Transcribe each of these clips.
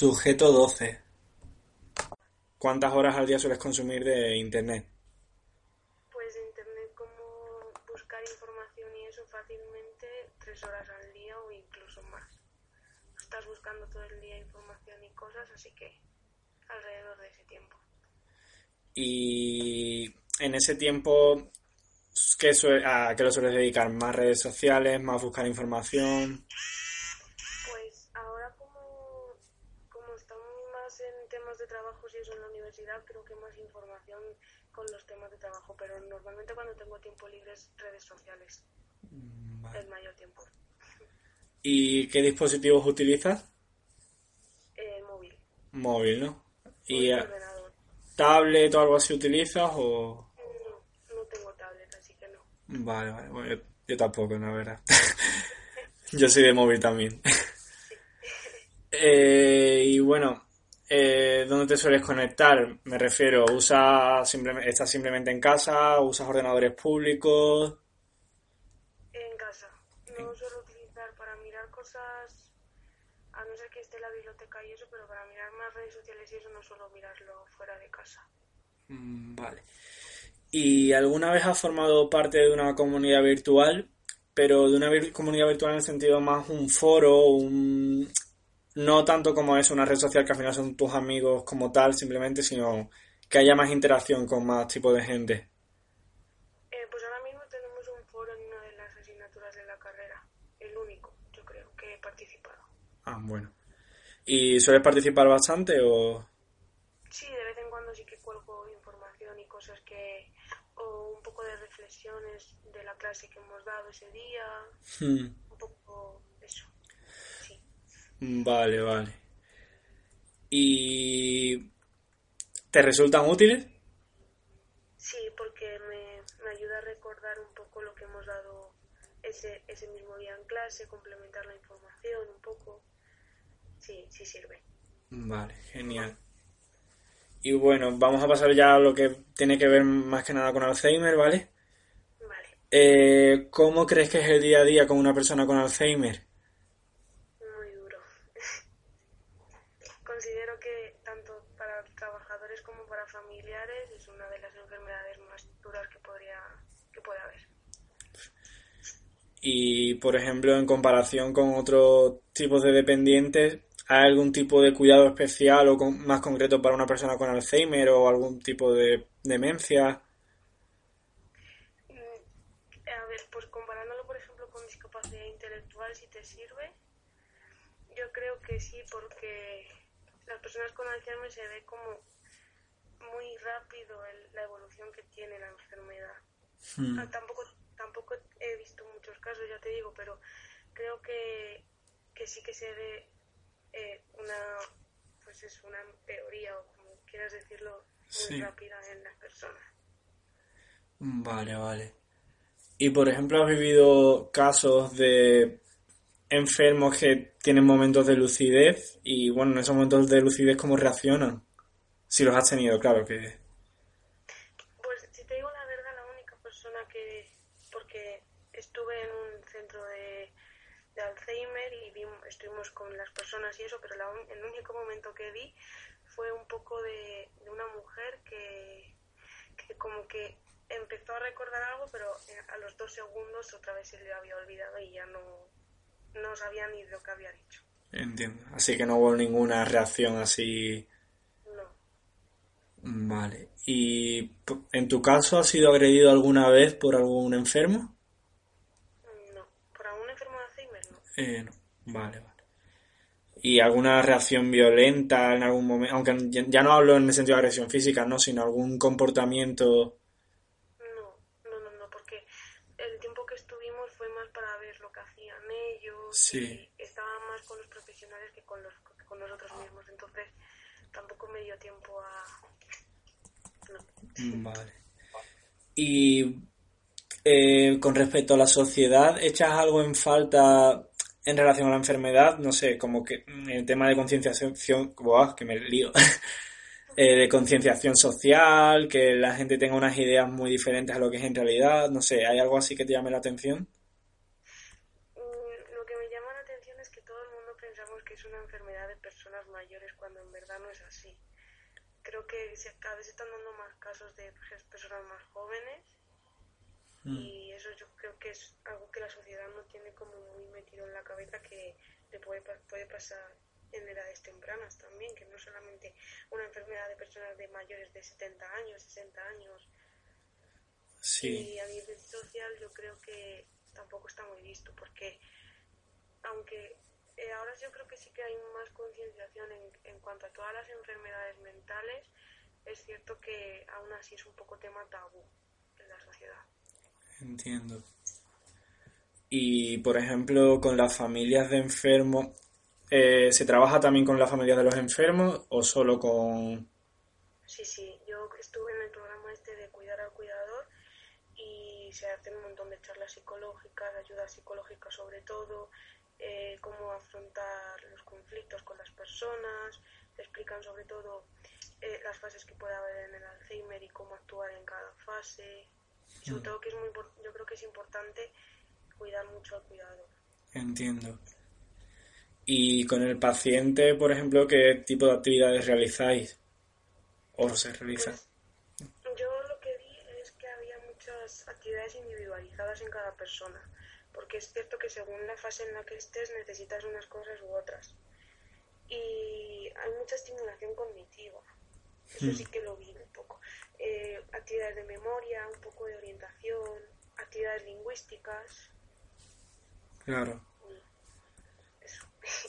Sujeto 12. ¿Cuántas horas al día sueles consumir de internet? Pues de internet como buscar información y eso fácilmente tres horas al día o incluso más. Estás buscando todo el día información y cosas, así que alrededor de ese tiempo. Y en ese tiempo, ¿qué ¿a qué lo sueles dedicar? ¿Más redes sociales? ¿Más buscar información? Pues ahora como, como estamos más en temas en la universidad, creo que más información con los temas de trabajo, pero normalmente cuando tengo tiempo libre es redes sociales, el mayor tiempo. ¿Y qué dispositivos utilizas? Eh, móvil, Móvil, ¿no? ¿Y móvil, tablet o algo así utilizas o...? No, no tengo tablet, así que no. Vale, vale, bueno, yo, yo tampoco, la verdad. yo soy de móvil también. Eh, y bueno, eh, ¿dónde te sueles conectar? Me refiero, ¿usas simplemente, estás simplemente en casa? ¿Usas ordenadores públicos? En casa. No suelo utilizar para mirar cosas, a no ser que esté la biblioteca y eso, pero para mirar más redes sociales y eso no suelo mirarlo fuera de casa. Mm, Vale. ¿Y alguna vez has formado parte de una comunidad virtual? Pero de una vir- comunidad virtual en el sentido más un foro, un... no tanto como es una red social que al final son tus amigos como tal, simplemente, sino que haya más interacción con más tipo de gente. Eh, pues ahora mismo tenemos un foro en una de las asignaturas de la carrera, el único, yo creo, que he participado. Ah, bueno. ¿Y sueles participar bastante o...? Sí, de vez en cuando sí que cuelgo información y cosas que, o un poco de reflexiones de la clase que hemos dado ese día, Hmm, un poco eso. Vale, vale. ¿Y te resultan útiles? Sí, porque me, me ayuda a recordar un poco lo que hemos dado ese, ese mismo día en clase, complementar la información un poco. Sí, sí sirve. Vale, genial. Y bueno, vamos a pasar ya a lo que tiene que ver más que nada con Alzheimer, ¿vale? Vale. Eh, ¿cómo crees que es el día a día con una persona con Alzheimer? Muy duro. Considero que tanto para como para familiares es una de las enfermedades más duras que podría que puede haber. Y, por ejemplo, en comparación con otros tipos de dependientes, ¿hay algún tipo de cuidado especial o con- más concreto para una persona con Alzheimer o algún tipo de demencia? Mm, A ver, pues comparándolo por ejemplo con discapacidad intelectual, si te sirve, yo creo que sí, porque las personas con Alzheimer se ve como muy rápido el- la evolución que tiene la enfermedad. Hmm, Ah, tampoco, tampoco he visto muchos casos, ya te digo, pero creo que, que sí que se ve eh, una, pues es una teoría o como quieras decirlo, muy Sí. rápida en las personas. Vale, vale. Y, por ejemplo, ¿has vivido casos de enfermos que tienen momentos de lucidez? Y, bueno, en esos momentos de lucidez, ¿cómo reaccionan? Si los has tenido, claro que... Pues si te digo la verdad, la única persona que, porque estuve en un centro de, de Alzheimer y vim- estuvimos con las personas y eso, pero la el único momento que vi fue un poco de, de una mujer que, que como que empezó a recordar algo, pero eh, a los dos segundos otra vez se le había olvidado y ya no, no sabía ni lo que había dicho. Entiendo. Así que no hubo ninguna reacción así... Vale. ¿Y en tu caso has sido agredido alguna vez por algún enfermo? No. ¿Por algún enfermo de Alzheimer? No. Eh, no. Vale, vale. ¿Y alguna reacción violenta en algún momento? Aunque ya no hablo en el sentido de agresión física, ¿no? Sino algún comportamiento... No, no, no, no, porque el tiempo que estuvimos fue más para ver lo que hacían ellos Sí. y estaba más con los profesionales que con los que con nosotros mismos, entonces tampoco me dio tiempo a. Vale. Y eh, con respecto a la sociedad, ¿echas algo en falta en relación a la enfermedad? No sé, como que mm, el tema de concienciación, ¡buah! que me lío. Eh, de concienciación social, que la gente tenga unas ideas muy diferentes a lo que es en realidad, no sé, ¿hay algo así que te llame la atención? Mm, Lo que me llama la atención es que todo el mundo pensamos que es una enfermedad de personas personas mayores cuando en verdad no es así. Creo que cada vez se están dando más casos de personas más jóvenes mm. y eso yo creo que es algo que la sociedad no tiene como muy metido en la cabeza que le puede, puede pasar en edades tempranas también, que no solamente una enfermedad de personas de mayores de 70 años, 60 años. Sí. Y a nivel social yo creo que tampoco está muy visto, porque aunque eh, ahora yo creo que sí que hay más concienciación en, en cuanto a todas las enfermedades mentales, es cierto que aún así es un poco tema tabú en la sociedad. Entiendo. Y, por ejemplo, con las familias de enfermos, eh, ¿se trabaja también con las familias de los enfermos o solo con...? Sí, sí, yo estuve en el programa este de cuidar al cuidador y se hacen un montón de charlas psicológicas, ayuda psicológica sobre todo, eh, cómo afrontar los conflictos con las personas, te explican sobre todo eh, las fases que puede haber en el Alzheimer y cómo actuar en cada fase. Sobre mm. todo que es muy, yo creo que es importante cuidar mucho al cuidador. Entiendo. Y con el paciente, por ejemplo, ¿qué tipo de actividades realizáis? ¿O se realiza? Pues, yo lo que vi es que había muchas actividades individualizadas en cada persona, porque es cierto que según la fase en la que estés necesitas unas cosas u otras. Y hay mucha estimulación cognitiva, eso hmm. sí que lo vi un poco. Eh, actividades de memoria, un poco de orientación, actividades lingüísticas. Claro.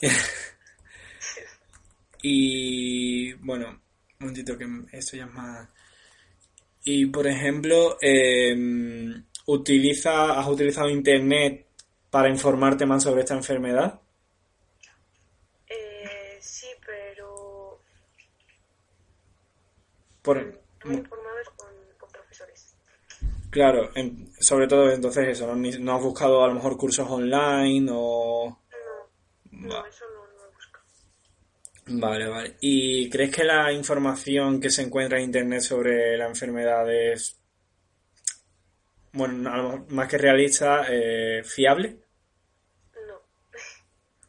y bueno, un momentito que esto ya es más... Y por ejemplo, em, utiliza, ¿has utilizado Internet para informarte más sobre esta enfermedad? Eh, sí, pero... Por... Informados con, profesores. Claro, sobre todo entonces eso, ¿no? ¿no has buscado a lo mejor cursos online o...? No, eso no, lo busco. Vale, vale. ¿Y crees que la información que se encuentra en Internet sobre la enfermedad es, bueno, más que realista, eh, fiable? No.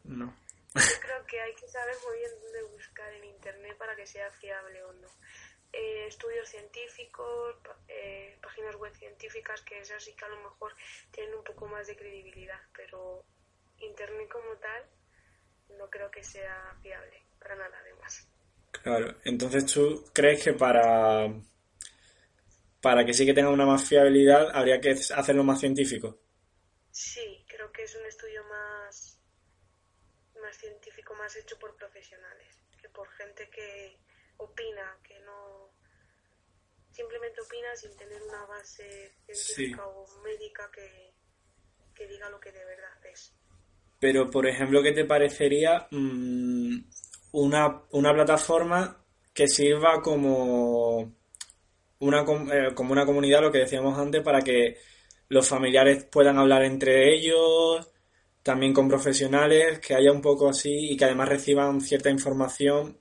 No. Yo creo que hay que saber muy bien dónde buscar en Internet para que sea fiable o no. Eh, estudios científicos, eh, páginas web científicas, que esas sí que a lo mejor tienen un poco más de credibilidad, pero Internet como tal no creo que sea fiable para nada además. Claro, entonces tú crees que para para que sí que tenga una más fiabilidad habría que hacerlo más científico. Sí, creo que es un estudio más más científico, más hecho por profesionales, que por gente que opina, que no simplemente opina sin tener una base científica o médica que, que diga lo que de verdad es. Pero, por ejemplo, ¿qué te parecería mm, una, una, plataforma que sirva como una, eh, como una comunidad, lo que decíamos antes, para que los familiares puedan hablar entre ellos, también con profesionales, que haya un poco así y que además reciban cierta información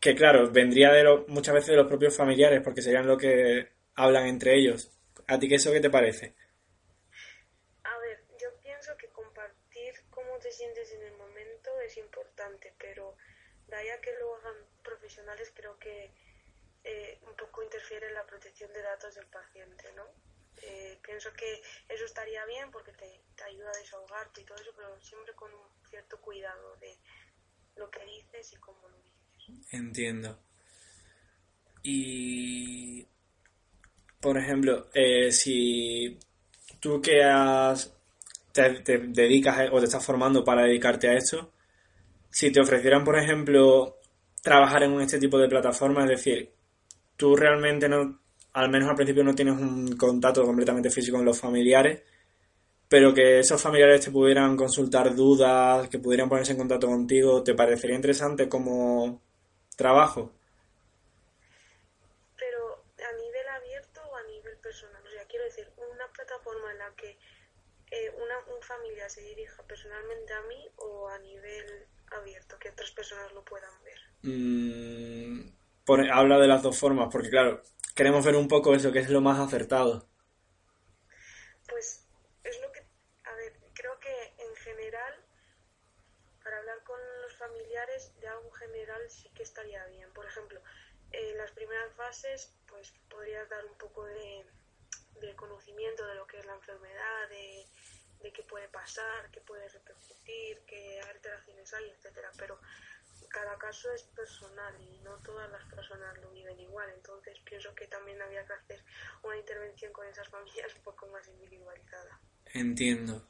que, claro, vendría de muchas veces de los propios familiares, porque serían lo que hablan entre ellos. ¿A ti qué eso qué te parece? sientes en el momento es importante, pero de ahí a que lo hagan profesionales creo que eh, un poco interfiere en la protección de datos del paciente, ¿no? Eh, pienso que eso estaría bien porque te, te, ayuda a desahogarte y todo eso, pero siempre con un cierto cuidado de lo que dices y cómo lo dices. Entiendo. Y, por ejemplo, eh, si tú que has te, dedicas o te estás formando para dedicarte a esto, si te ofrecieran, por ejemplo, trabajar en este tipo de plataforma, es decir, tú realmente no, al menos al principio no tienes un contacto completamente físico con los familiares, pero que esos familiares te pudieran consultar dudas, que pudieran ponerse en contacto contigo, ¿te parecería interesante como trabajo? Pero a nivel abierto o a nivel personal, o sea, quiero decir, una plataforma en la que eh, una, familia se dirija personalmente a mí o a nivel abierto, que otras personas lo puedan ver? Mm, habla de las dos formas, porque claro, queremos ver un poco eso, que es lo más acertado. Pues es lo que, a ver, creo que en general, para hablar con los familiares de algo general sí que estaría bien. Por ejemplo, en las primeras fases, pues podrías dar un poco de, de conocimiento de lo que es la enfermedad, de, de qué puede pasar, qué puede repercutir, qué alteraciones hay, etcétera. Pero cada caso es personal y no todas las personas lo viven igual. Entonces pienso que también había que hacer una intervención con esas familias un poco más individualizada. Entiendo.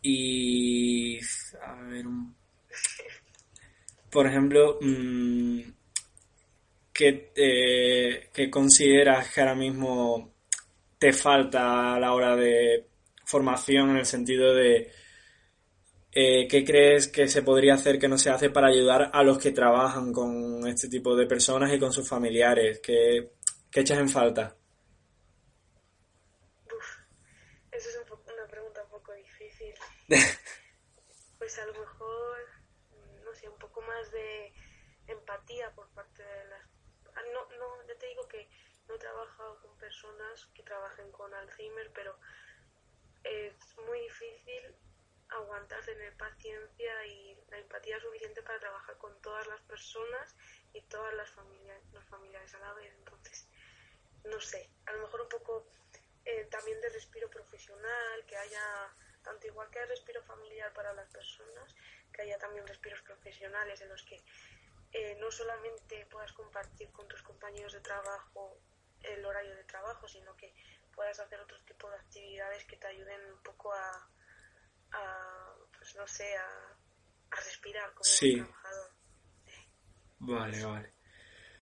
Y a ver, por ejemplo, mm, ¿qué, ¿qué consideras que ahora mismo te falta a la hora de formación en el sentido de eh, ¿qué crees que se podría hacer que no se hace para ayudar a los que trabajan con este tipo de personas y con sus familiares? ¿Qué, qué echas en falta? Uf, esa es una pregunta un poco difícil. pues a lo mejor, no sé, un poco más de empatía por parte de las... Ah, no, no, yo te digo que no he trabajado con personas que trabajen con Alzheimer, pero es muy difícil aguantar, tener paciencia y la empatía suficiente para trabajar con todas las personas y todas las familias, los familiares a la vez. Entonces, no sé, a lo mejor un poco eh, también de respiro profesional, que haya, tanto igual que hay respiro familiar para las personas, que haya también respiros profesionales en los que eh, no solamente puedas compartir con tus compañeros de trabajo el horario de trabajo, sino que puedas hacer otro tipo de actividades que te ayuden un poco a, a, pues no sé, a, a respirar como sí. un trabajador. Vale, vale.